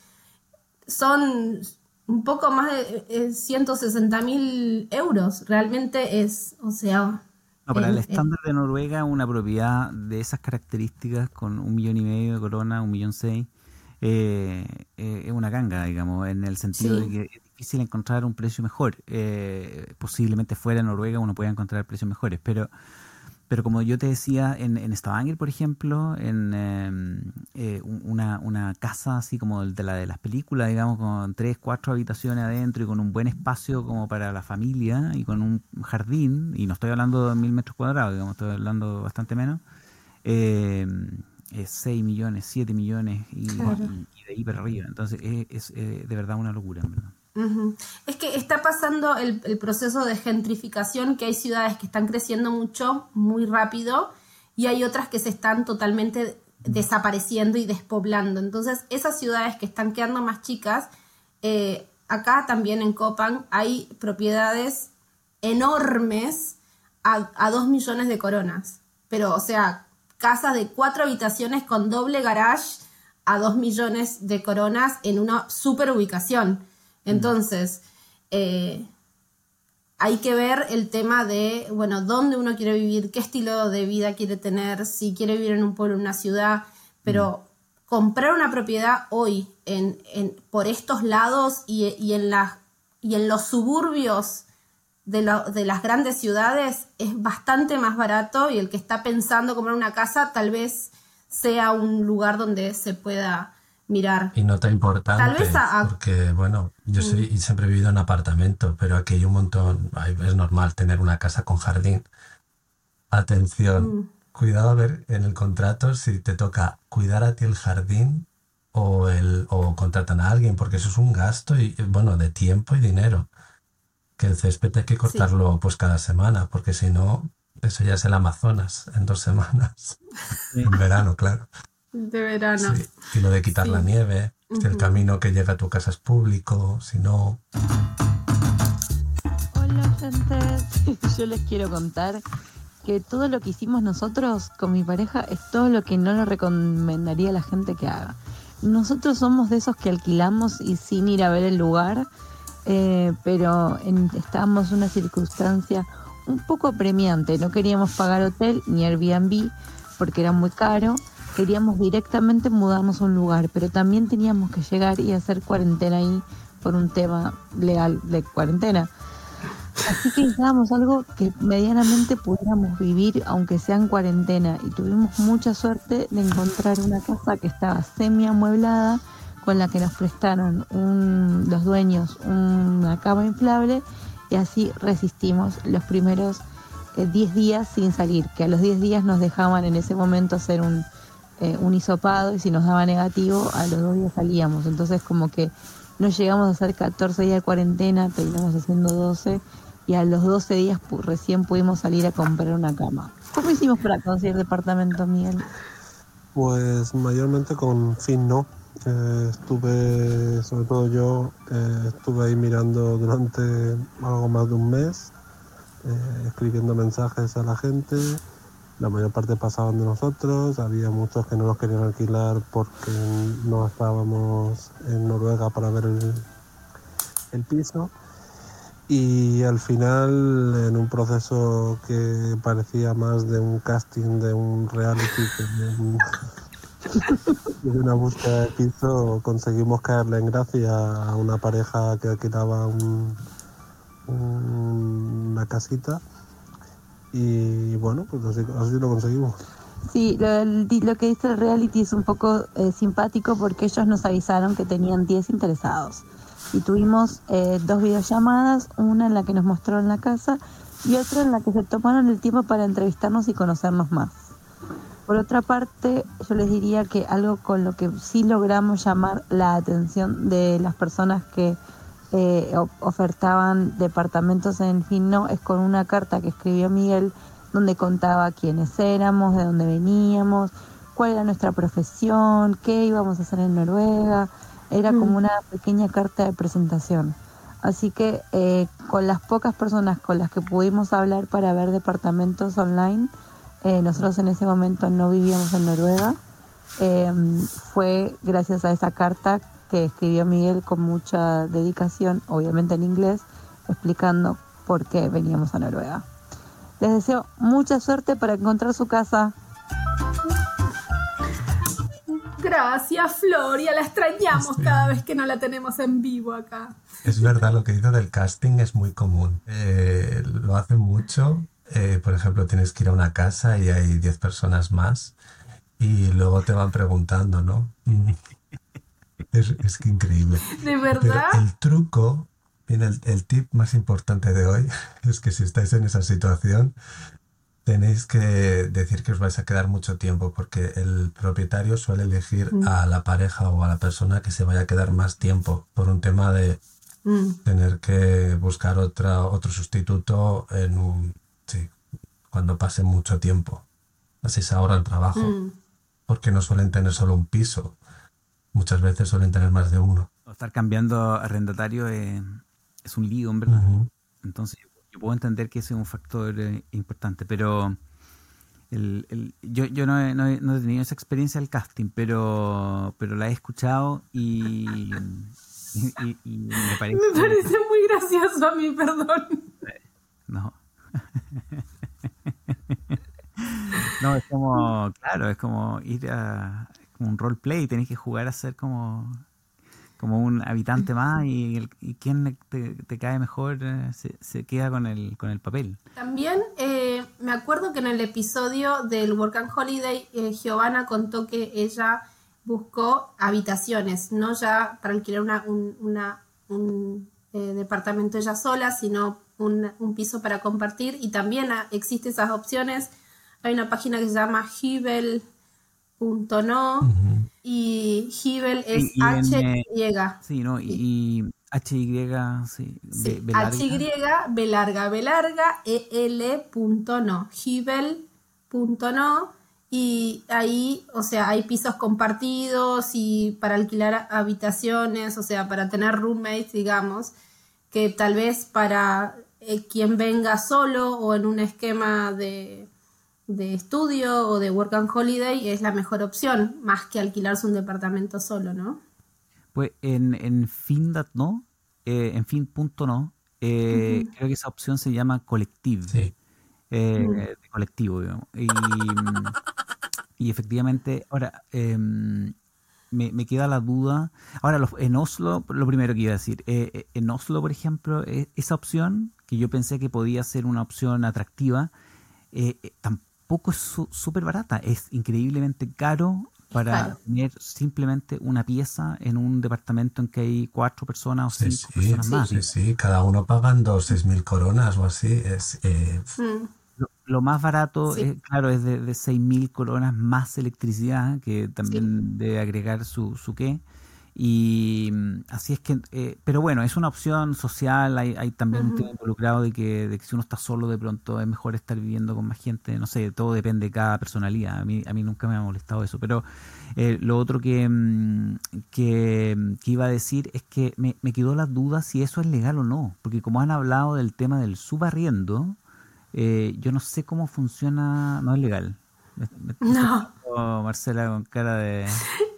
son un poco más de eh, 160 mil euros, realmente es, o sea... No, para el eh, estándar de Noruega, una propiedad de esas características, con un millón y medio de corona, un millón seis, eh, eh, es una ganga, digamos, en el sentido Sí. de que difícil encontrar un precio mejor. Eh, posiblemente fuera de Noruega uno pueda encontrar precios mejores, pero pero como yo te decía, en, en Stavanger, por ejemplo, en eh, eh, un- una, una casa así como de la de las películas, digamos, con tres, cuatro habitaciones adentro y con un buen espacio como para la familia y con un jardín, y no estoy hablando de mil metros cuadrados, digamos, estoy hablando bastante menos, eh, es 6 millones, 7 millones y, Claro. y- y de ahí para arriba. Entonces es, es, eh, de verdad una locura, en verdad. Es que está pasando el, proceso de gentrificación, que hay ciudades que están creciendo mucho, muy rápido, y hay otras que se están totalmente desapareciendo y despoblando. Entonces, esas ciudades que están quedando más chicas, eh, acá también en Copan hay propiedades enormes a, a 2 millones de coronas. Pero, o sea, casas de cuatro habitaciones con doble garage a 2 millones de coronas en una super ubicación. Entonces, eh, hay que ver el tema de, bueno, dónde uno quiere vivir, qué estilo de vida quiere tener, si quiere vivir en un pueblo, en una ciudad, pero comprar una propiedad hoy en, en- por estos lados y, y en las, y en los suburbios de, lo- de las grandes ciudades es bastante más barato y el que está pensando comprar una casa tal vez sea un lugar donde se pueda mirar. Y nota importante, Tal vez a- a- porque bueno, yo soy, y siempre he vivido en apartamento, pero aquí hay un montón, es normal tener una casa con jardín. Atención, Mm. cuidado a ver en el contrato si te toca cuidar a ti el jardín o, el, o contratan a alguien, porque eso es un gasto y bueno, de tiempo y dinero. Que el césped hay que cortarlo pues cada semana, porque si no, Eso ya es el Amazonas en dos semanas. En verano, claro. De verano. Sí. Y lo de quitar la nieve, si el camino que llega a tu casa es público, si no... Hola, gente. Yo les quiero contar que todo lo que hicimos nosotros con mi pareja es todo lo que no le recomendaría a la gente que haga. Nosotros somos de esos que alquilamos y sin ir a ver el lugar, eh, pero en, estábamos en una circunstancia un poco apremiante. No queríamos pagar hotel ni Airbnb porque era muy caro. Queríamos directamente mudarnos a un lugar, pero también teníamos que llegar y hacer cuarentena ahí por un tema legal de cuarentena. Así que necesitábamos algo que medianamente pudiéramos vivir, aunque sea en cuarentena. Y tuvimos mucha suerte de encontrar una casa que estaba semi amueblada, con la que nos prestaron un, los dueños una cama inflable. Y así resistimos los primeros 10 eh, días sin salir, que a los 10 días nos dejaban en ese momento hacer un, eh, un hisopado y si nos daba negativo, a los dos días salíamos. Entonces como que no llegamos a hacer 14 días de cuarentena, terminamos haciendo 12 y a los 12 días recién pudimos salir a comprar una cama. ¿Cómo hicimos para conseguir departamento, Miguel? Pues mayormente con fin no. Eh, estuve, sobre todo yo, eh, estuve ahí mirando durante algo más de un mes, eh, escribiendo mensajes a la gente. La mayor parte pasaban de nosotros, había muchos que no nos querían alquilar porque no estábamos en Noruega para ver el, el piso. Y al final en un proceso que parecía más de un casting de un reality que de, una búsqueda de piso conseguimos caerle en gracia a una pareja que alquilaba un, una casita y bueno pues así, lo conseguimos Sí, lo, lo, que dice el reality es un poco eh, simpático porque ellos nos avisaron que tenían 10 interesados y tuvimos eh, dos videollamadas, una en la que nos mostraron la casa y otra en la que se tomaron el tiempo para entrevistarnos y conocernos más. Por otra parte, yo les diría que algo con lo que sí logramos llamar la atención de las personas que eh, ofertaban departamentos en Finno es con una carta que escribió Miguel donde contaba quiénes éramos, de dónde veníamos, cuál era nuestra profesión, qué íbamos a hacer en Noruega, era como mm. una pequeña carta de presentación. Así que eh, con las pocas personas con las que pudimos hablar para ver departamentos online, eh, nosotros en ese momento no vivíamos en Noruega, em, fue gracias a esa carta que escribió Miguel con mucha dedicación, obviamente en inglés, explicando por qué veníamos a Noruega. Les deseo mucha suerte para encontrar su casa. Gracias, Floria, la extrañamos cada vez que no la tenemos en vivo acá. Es verdad, lo que dice del casting es muy común. Eh, lo hacen mucho. Eh, por ejemplo, tienes que ir a una casa y hay 10 personas más y luego te van preguntando, ¿no? Es, es que increíble. ¿De verdad? el truco, el, el tip más importante de hoy es que si estáis en esa situación, Tenéis que decir que os vais a quedar mucho tiempo porque el propietario suele elegir Mm. a la pareja o a la persona que se vaya a quedar más tiempo por un tema de Mm. tener que buscar otra, otro sustituto en un, sí, cuando pase mucho tiempo. Así se ahorra el trabajo Mm. porque no suelen tener solo un piso. Muchas veces suelen tener más de uno. Estar cambiando arrendatario eh, es un lío, en verdad. Ujú. Entonces, yo puedo entender que ese es un factor eh, importante, pero el, el- yo, yo no, he, no, he, no he tenido esa experiencia del casting, pero, pero la he escuchado y, y, y- y me parece... Me parece muy gracioso a mí, perdón. No. No, es como, claro, es como ir a como un roleplay, tenés que jugar a ser como, como un habitante más y, y quien te, te cae mejor eh, se, se queda con el, con el papel. También eh, me acuerdo que en el episodio del Work and Holiday, eh, Giovanna contó que ella buscó habitaciones, no ya para alquilar una, un, una- un, eh, departamento ella sola, sino un, un piso para compartir. Y también ah, existen esas opciones. Hay una página que se llama Hibel.no Ujú. y Hibel es Y- y en, H eh, y Sí, ¿no? Y, y HY, sí. sí. B, larga. HY, B larga, B larga, EL.no, Hibel.no. Y ahí, o sea, hay pisos compartidos y para alquilar habitaciones, o sea, para tener roommates, digamos, que tal vez para eh, quien venga solo o en un esquema de, de estudio o de work and holiday es la mejor opción, más que alquilarse un departamento solo, ¿no? Pues en, en fin.no, eh, en fin.no, eh, creo que esa opción se llama collective. Sí. Eh, colectivo, digamos. Y, y efectivamente, ahora, em, me, me, queda la duda. Ahora, en Oslo, lo primero que iba a decir, eh, en Oslo, por ejemplo, esa opción, que yo pensé que podía ser una opción atractiva, tampoco es súper barata, es increíblemente caro para tener simplemente una pieza en un departamento en que hay cuatro personas o cinco personas más. Sí, sí, cada uno pagando seis mil coronas o así. Es, eh, mm. lo, más barato, es, claro, es de, de seis mil coronas más electricidad, que también debe agregar su, su qué. Y así es que, eh, pero bueno, es una opción social, hay, hay también un tema involucrado de que, de que si uno está solo de pronto es mejor estar viviendo con más gente, no sé, todo depende de cada personalidad, a mí, a mí nunca me ha molestado eso, pero eh, lo otro que, mm, que, que, iba a decir es que me, me quedó la duda si eso es legal o no, porque como han hablado del tema del subarriendo, eh, yo no sé cómo funciona, no es legal. No. Marcela con cara de...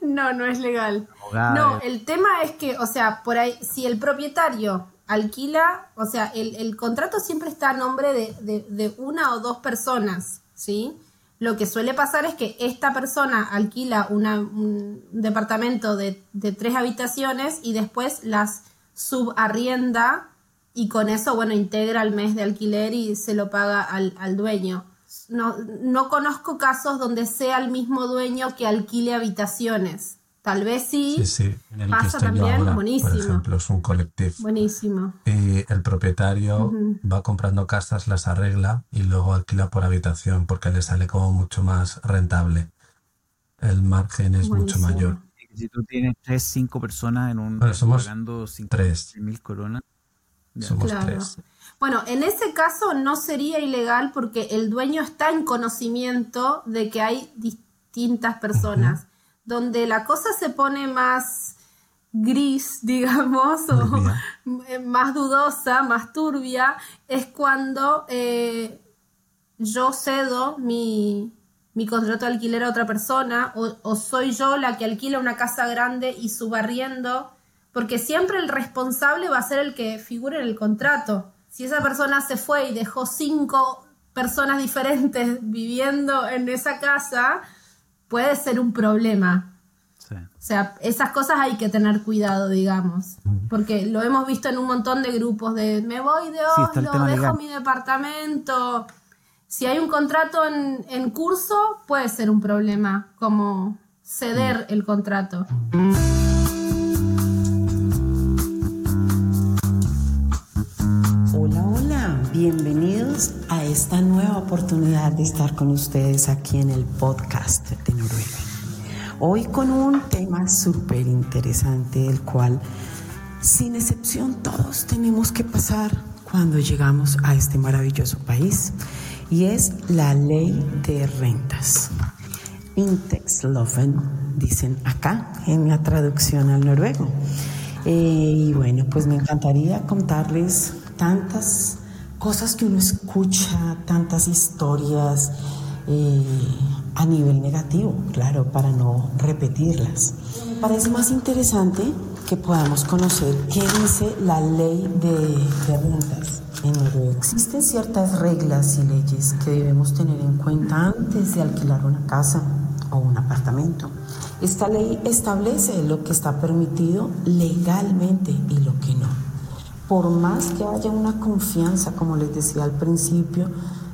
No, no es legal. No, el tema es que, o sea, por ahí, si el propietario alquila, o sea, el, el contrato siempre está a nombre de, de, una o dos personas, ¿sí? Lo que suele pasar es que esta persona alquila una, un departamento de, de tres habitaciones y después las subarrienda y con eso, bueno, integra el mes de alquiler y se lo paga al, al dueño no, no conozco casos donde sea el mismo dueño que alquile habitaciones. Tal vez sí. Sí, sí. En el pasa que también, ahora, buenísimo. Por ejemplo, es un colectivo. Buenísimo. Y el propietario va comprando casas, las arregla y luego alquila por habitación porque le sale como mucho más rentable. El margen es mucho mayor. Si tú tienes tres, cinco personas en un Bueno, somos pagando cinco tres. mil coronas, ya. Somos Claro. tres. Bueno, en ese caso no sería ilegal porque el dueño está en conocimiento de que hay distintas personas. Donde la cosa se pone más gris, digamos, o más dudosa, más turbia, es cuando eh, yo cedo mi, mi contrato de alquiler a otra persona o, o soy yo la que alquila una casa grande y subarriendo, porque siempre el responsable va a ser el que figure en el contrato. Si esa persona se fue y dejó cinco personas diferentes viviendo en esa casa, puede ser un problema. Sí. O sea, esas cosas hay que tener cuidado, digamos. Porque lo hemos visto en un montón de grupos de me voy de Sí, Oslo, tema dejo legal. mi departamento. Si hay un contrato en, en curso, puede ser un problema, como ceder el contrato. Bienvenidos a esta nueva oportunidad de estar con ustedes aquí en el podcast de Noruega. Hoy con un tema súper interesante, el cual, sin excepción, todos tenemos que pasar cuando llegamos a este maravilloso país, y es la ley de rentas. Intexloven, dicen acá en la traducción al noruego. Eh, y bueno, pues me encantaría contarles tantas cosas que uno escucha, tantas historias eh, a nivel negativo, claro, para no repetirlas. Parece más interesante que podamos conocer qué dice la ley de, rentas en Noruega. Existen ciertas reglas y leyes que debemos tener en cuenta antes de alquilar una casa o un apartamento. Esta ley establece lo que está permitido legalmente y lo que no. Por más que haya una confianza, como les decía al principio,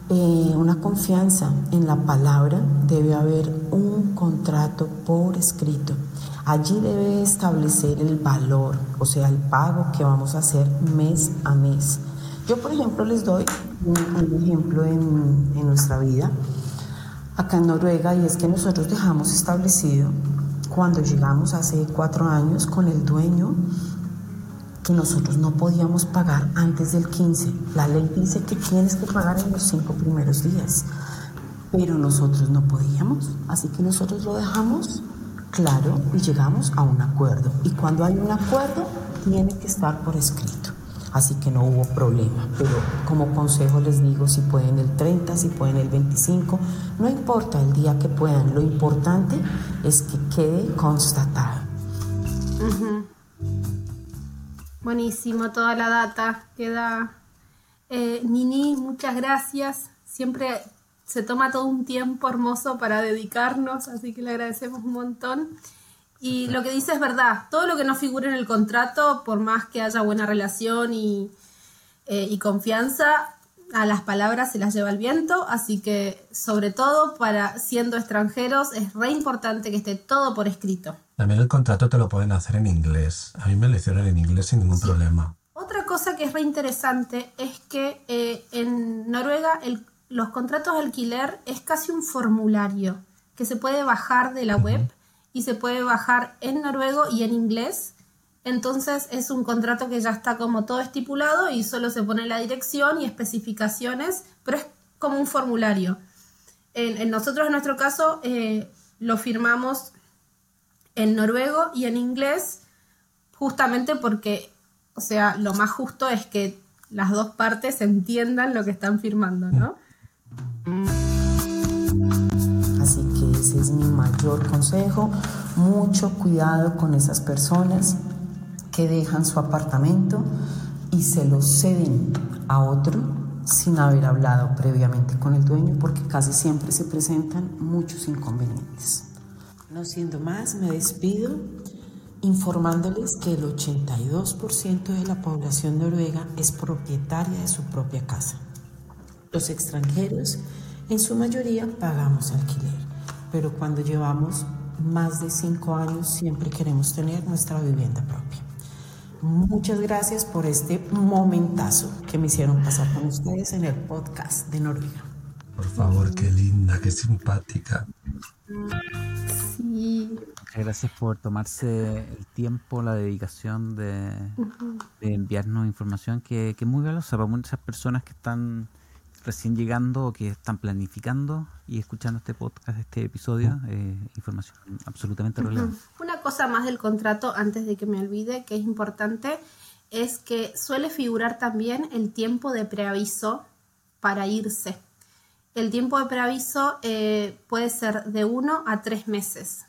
eh, una confianza en la palabra, debe haber un contrato por escrito. Allí debe establecer el valor, o sea, el pago que vamos a hacer mes a mes. Yo, por ejemplo, les doy un, un ejemplo en, en nuestra vida acá en Noruega y es que nosotros dejamos establecido cuando llegamos hace cuatro años con el dueño que nosotros no podíamos pagar antes del 15. La ley dice que tienes que pagar en los cinco primeros días, pero nosotros no podíamos, así que nosotros lo dejamos claro y llegamos a un acuerdo. Y cuando hay un acuerdo, tiene que estar por escrito. Así que no hubo problema, pero como consejo les digo, si pueden el 30, si pueden el 25, no importa el día que puedan, lo importante es que quede constatado. Buenísimo, toda la data queda. Eh, Nini, muchas gracias. Siempre se toma todo un tiempo hermoso para dedicarnos, así que le agradecemos un montón. Y lo que dice es verdad, todo lo que no figure en el contrato, por más que haya buena relación y, eh, y confianza, a las palabras se las lleva el viento, así que sobre todo para siendo extranjeros es re importante que esté todo por escrito. También el contrato te lo pueden hacer en inglés. A mí me hicieron en inglés sin ningún problema. Otra cosa que es re interesante es que eh, en Noruega el, los contratos de alquiler es casi un formulario que se puede bajar de la web y se puede bajar en noruego y en inglés. Entonces es un contrato que ya está como todo estipulado y solo se pone la dirección y especificaciones, pero es como un formulario. En, nosotros, en nuestro caso, eh, lo firmamos en noruego y en inglés, justamente porque, o sea, lo más justo es que las dos partes entiendan lo que están firmando, ¿no? Así que ese es mi mayor consejo. Mucho cuidado con esas personas que dejan su apartamento y se lo ceden a otro sin haber hablado previamente con el dueño porque casi siempre se presentan muchos inconvenientes. No siendo más, me despido informándoles que el 82% de la población noruega es propietaria de su propia casa. Los extranjeros, en su mayoría, pagamos alquiler, pero cuando llevamos más de cinco años siempre queremos tener nuestra vivienda propia. Muchas gracias por este momentazo que me hicieron pasar con ustedes en el podcast de Noruega. Por favor, qué linda, qué simpática. Sí. Gracias por tomarse el tiempo, la dedicación de, de enviarnos información que, que, es muy valiosa para muchas personas que están recién llegando o que están planificando y escuchando este podcast, este episodio, eh, información absolutamente relevante. Una cosa más del contrato, antes de que me olvide, que es importante, es que suele figurar también el tiempo de preaviso para irse el tiempo de preaviso eh, puede ser de uno a tres meses.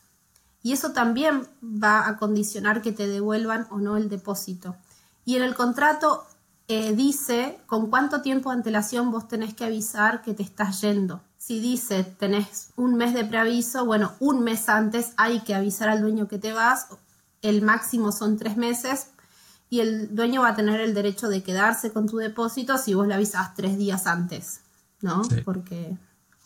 Y eso también va a condicionar que te devuelvan o no el depósito. Y en el contrato eh, dice con cuánto tiempo de antelación vos tenés que avisar que te estás yendo. Si dice tenés un mes de preaviso, bueno, un mes antes hay que avisar al dueño que te vas. El máximo son tres meses y el dueño va a tener el derecho de quedarse con tu depósito si vos le avisas tres días antes. ¿no? Porque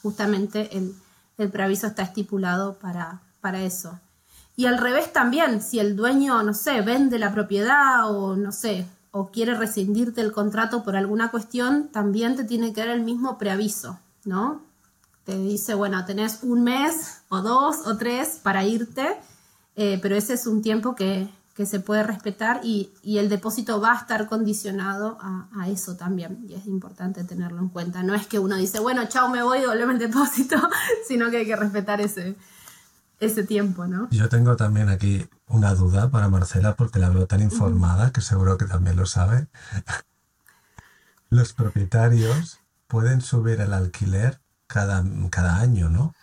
justamente el, el, preaviso está estipulado para, para eso. Y al revés también, si el dueño, no sé, vende la propiedad o no sé, o quiere rescindirte el contrato por alguna cuestión, también te tiene que dar el mismo preaviso, ¿no? Te dice, bueno, tenés un mes o dos o tres para irte, eh, pero ese es un tiempo que, que se puede respetar y, el depósito va a estar condicionado a, eso también y es importante tenerlo en cuenta. No es que uno dice, bueno, chao, me voy, devuelve el depósito, sino que hay que respetar ese, ese tiempo, ¿no? Yo tengo también aquí una duda para Marcela porque la veo tan informada que seguro que también lo sabe. Los propietarios pueden subir el alquiler cada, cada año, ¿no?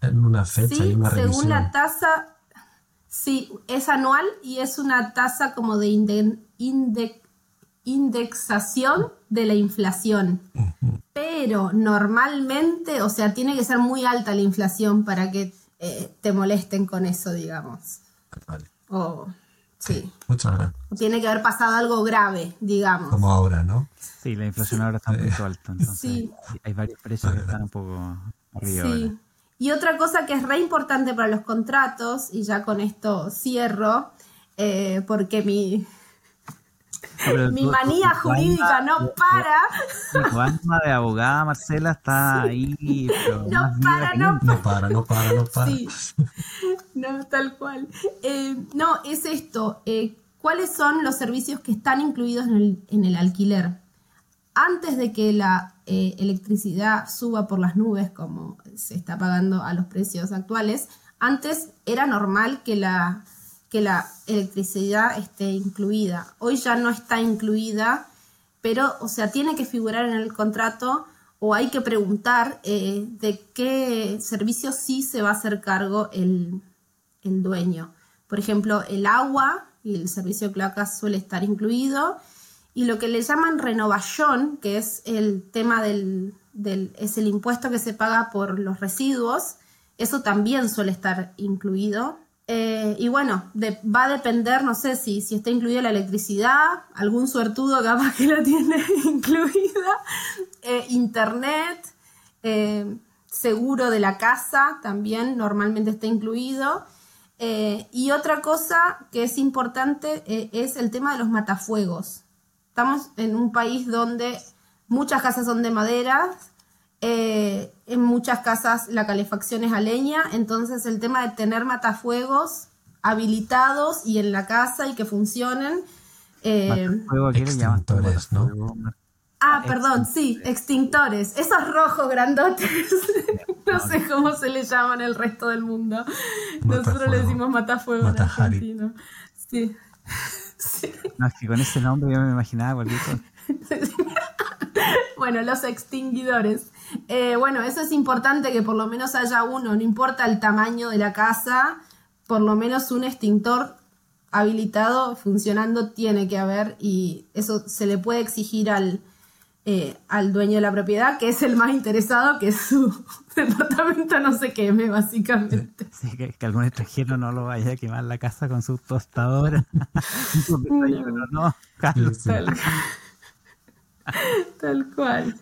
En una fecha y una revisión. Según la tasa Sí, es anual y es una tasa como de indexación de la inflación. Pero normalmente, o sea, tiene que ser muy alta la inflación para que eh, te molesten con eso, digamos. Vale. O, sí. Muchas gracias. Tiene que haber pasado algo grave, digamos. Como ahora, ¿no? Sí, la inflación ahora está un poco alta. Entonces sí. Hay varios precios que están un poco arriba. Sí. Y otra cosa que es re importante para los contratos, y ya con esto cierro, eh, porque mi, mi manía jurídica no para. Tu alma de abogada, Marcela, está ahí. no, para, no, no para, no para, no para. No, tal cual. Eh, no, es esto. Eh, ¿cuáles son los servicios que están incluidos en el, alquiler? Antes de que la eh, electricidad suba por las nubes, como se está pagando a los precios actuales, antes era normal que la, la electricidad esté incluida. Hoy ya no está incluida, pero, o sea, tiene que figurar en el contrato o hay que preguntar eh, de qué servicio sí se va a hacer cargo el, dueño. Por ejemplo, el agua y el servicio de cloacas suele estar incluido. Y lo que le llaman renovación, que es el tema del, es el impuesto que se paga por los residuos, eso también suele estar incluido. Eh, y bueno, va a depender, no sé si, si está incluida la electricidad, algún suertudo capaz que la tiene incluida, eh, internet, eh, seguro de la casa también normalmente está incluido. y otra cosa que es importante es el tema de los matafuegos. Estamos en un país donde muchas casas son de madera, eh, en muchas casas la calefacción es a leña, entonces el tema de tener matafuegos habilitados y en la casa y que funcionen. Eh, extintores, ¿no? Ah, perdón, sí, extintores. Esos rojos grandotes. no sé cómo se le llaman el resto del mundo. Nosotros le decimos matafuego en argentino. Sí. sí. No, es que con ese nombre yo me imaginaba cualquier bueno, los extinguidores. Eh, bueno, eso es importante que por lo menos haya uno, no importa el tamaño de la casa, por lo menos un extintor habilitado, funcionando, tiene que haber y eso se le puede exigir al, eh, al dueño de la propiedad, que es el más interesado, que su departamento no se queme, básicamente. Sí, que, algún extranjero no lo vaya a quemar la casa con su tostadora. no, Tal cual.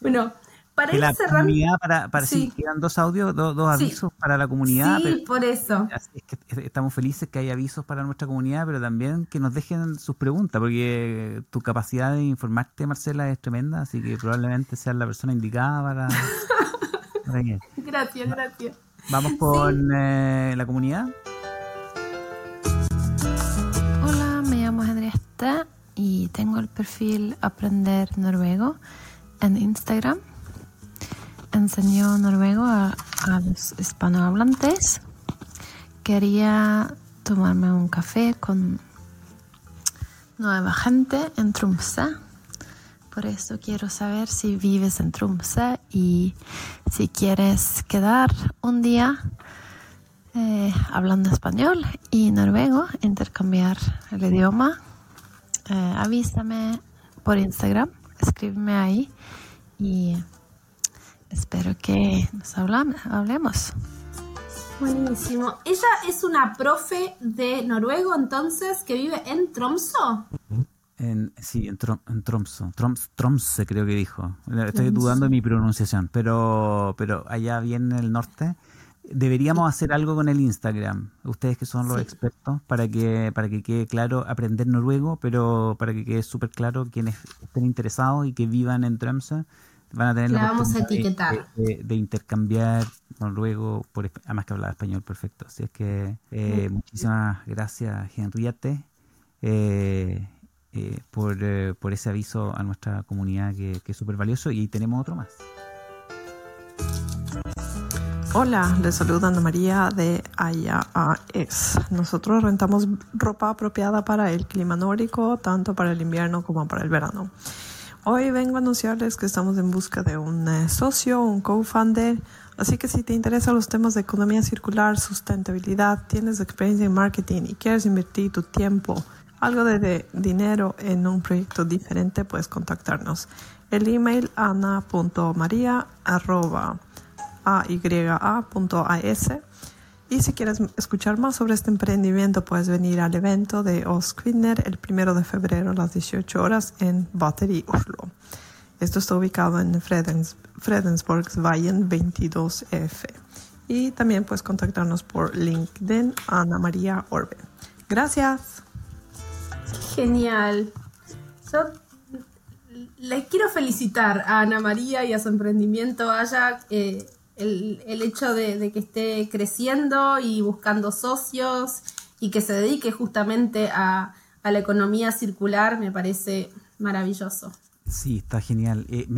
Bueno, para ir la comunidad, para, para sí. quedan dos audios, dos, avisos para la comunidad. Sí, por eso. estamos felices que hay avisos para nuestra comunidad, pero también que nos dejen sus preguntas, porque tu capacidad de informarte, Marcela, es tremenda, así que probablemente seas la persona indicada para... gracias, gracias. Vamos con eh, la comunidad. Hola, me llamo Henrietta y tengo el perfil Aprender Noruego en Instagram enseñó noruego a, los hispanohablantes. Quería tomarme un café con nueva gente en Tromsø. Por eso quiero saber si vives en Tromsø y si quieres quedar un día eh, hablando español y noruego, intercambiar el idioma. Eh, avísame por Instagram, escríbeme ahí y espero que nos hablemos. Buenísimo. Ella es una profe de noruego entonces que vive en Tromso. En, sí, en, Tromso. Tromso creo que dijo. Estoy dudando de mi pronunciación, pero, pero allá bien en el norte. Deberíamos hacer algo con el Instagram, ustedes que son los expertos, para que, para que quede claro aprender noruego, pero para que quede súper claro quienes estén interesados y que vivan en Tromso van a tener la, vamos a etiquetar. De, intercambiar noruego, por, además que hablaba español perfecto. Así es que eh, muchísimas gracias, Henriette, eh, eh, por, por, ese aviso a nuestra comunidad que, que es súper valioso. Y tenemos otro más. Hola, les saluda Ana María de AES. Nosotros rentamos ropa apropiada para el clima nórdico, tanto para el invierno como para el verano. Hoy vengo a anunciarles que estamos en busca de un eh, socio, un co-founder. Así que si te interesan los temas de economía circular, sustentabilidad, tienes experiencia en marketing y quieres invertir tu tiempo, algo de, dinero en un proyecto diferente, puedes contactarnos. El email ana.maria.aya.as y si quieres escuchar más sobre este emprendimiento, puedes venir al evento de Osquinner el primero de febrero a las 18 horas en Battery, Oslo. Esto está ubicado en Fredens, Fredensborgsveien 22F. Y también puedes contactarnos por LinkedIn, Ana María Orbe. Gracias. Genial. Yo les quiero felicitar a Ana María y a su emprendimiento Haya. Eh, el, hecho de, que esté creciendo y buscando socios y que se dedique justamente a, a la economía circular me parece maravilloso. Sí, está genial. Eh,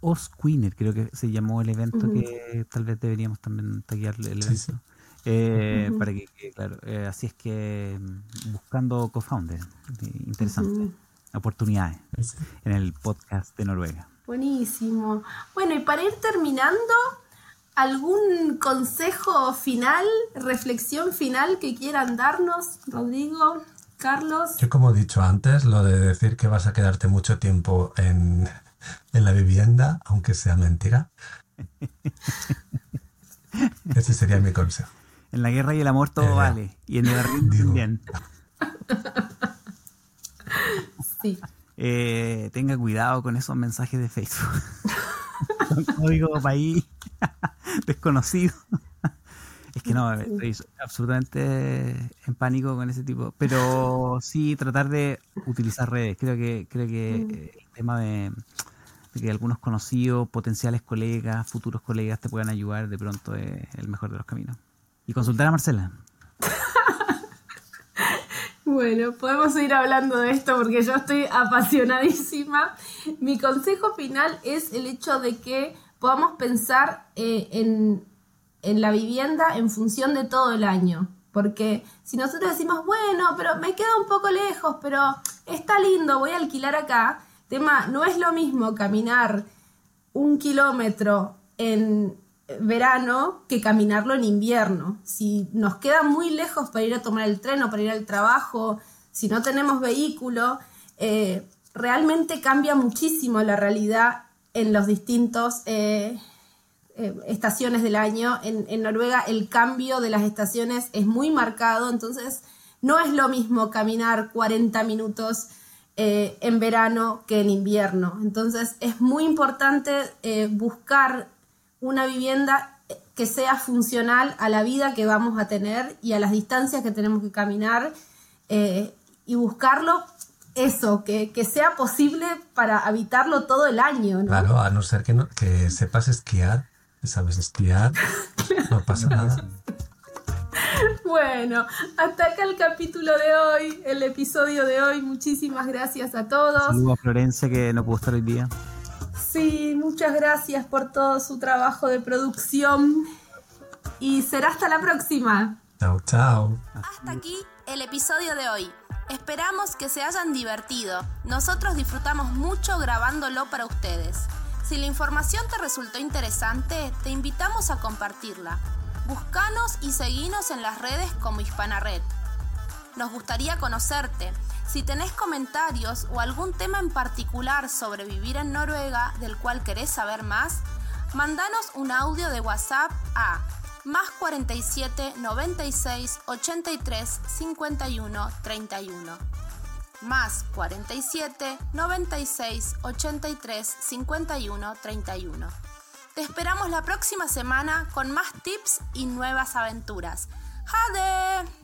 Os Queener creo que se llamó el evento que tal vez deberíamos también taguear el evento. Eh, para que, claro, eh, así es que mm, buscando co-founder, interesante, oportunidades en el podcast de Noruega. Buenísimo. Bueno, y para ir terminando, ¿algún consejo final, reflexión final que quieran darnos, Rodrigo? Carlos. Yo como he dicho antes, lo de decir que vas a quedarte mucho tiempo en, la vivienda, aunque sea mentira. Ese sería mi consejo. En la guerra y el amor todo eh, vale. Y en el jardín también. Sí. Eh, tenga cuidado con esos mensajes de Facebook. Con código país desconocido. Es que no, estoy absolutamente en pánico con ese tipo. Pero sí tratar de utilizar redes. Creo que, creo que el tema de, que algunos conocidos, potenciales colegas, futuros colegas te puedan ayudar de pronto es el mejor de los caminos. Y consultar a Marcela. Bueno, podemos seguir hablando de esto porque yo estoy apasionadísima. Mi consejo final es el hecho de que podamos pensar eh, en la vivienda en función de todo el año. Porque si nosotros decimos, bueno, pero me queda un poco lejos, pero está lindo, voy a alquilar acá. Tema, no es lo mismo caminar un kilómetro en verano que caminarlo en invierno. Si nos queda muy lejos para ir a tomar el tren o para ir al trabajo, si no tenemos vehículo, eh, realmente cambia muchísimo la realidad en los distintos eh, eh, estaciones del año. En, Noruega el cambio de las estaciones es muy marcado, entonces no es lo mismo caminar 40 minutos eh, en verano que en invierno. Entonces es muy importante buscar una vivienda que sea funcional a la vida que vamos a tener y a las distancias que tenemos que caminar y buscarlo eso, que, sea posible para habitarlo todo el año. Claro, a no ser que, no, que sepas esquiar sabes esquiar, no pasa nada. Bueno, hasta acá el capítulo de hoy, el episodio de hoy. Muchísimas gracias a todos. Saludos a Florencia que no pudo estar hoy día. Sí, muchas gracias por todo su trabajo de producción. Y será hasta la próxima. Chao, chao. Hasta aquí el episodio de hoy. Esperamos que se hayan divertido. Nosotros disfrutamos mucho grabándolo para ustedes. Si la información te resultó interesante, te invitamos a compartirla. Búscanos y seguinos en las redes como Hispana Red. Nos gustaría conocerte. Si tenés comentarios o algún tema en particular sobre vivir en Noruega del cual querés saber más, mandanos un audio de WhatsApp a más 47 96 83 51 31 más 47 96 83 51 31. Te esperamos la próxima semana con más tips y nuevas aventuras. ¡Jade!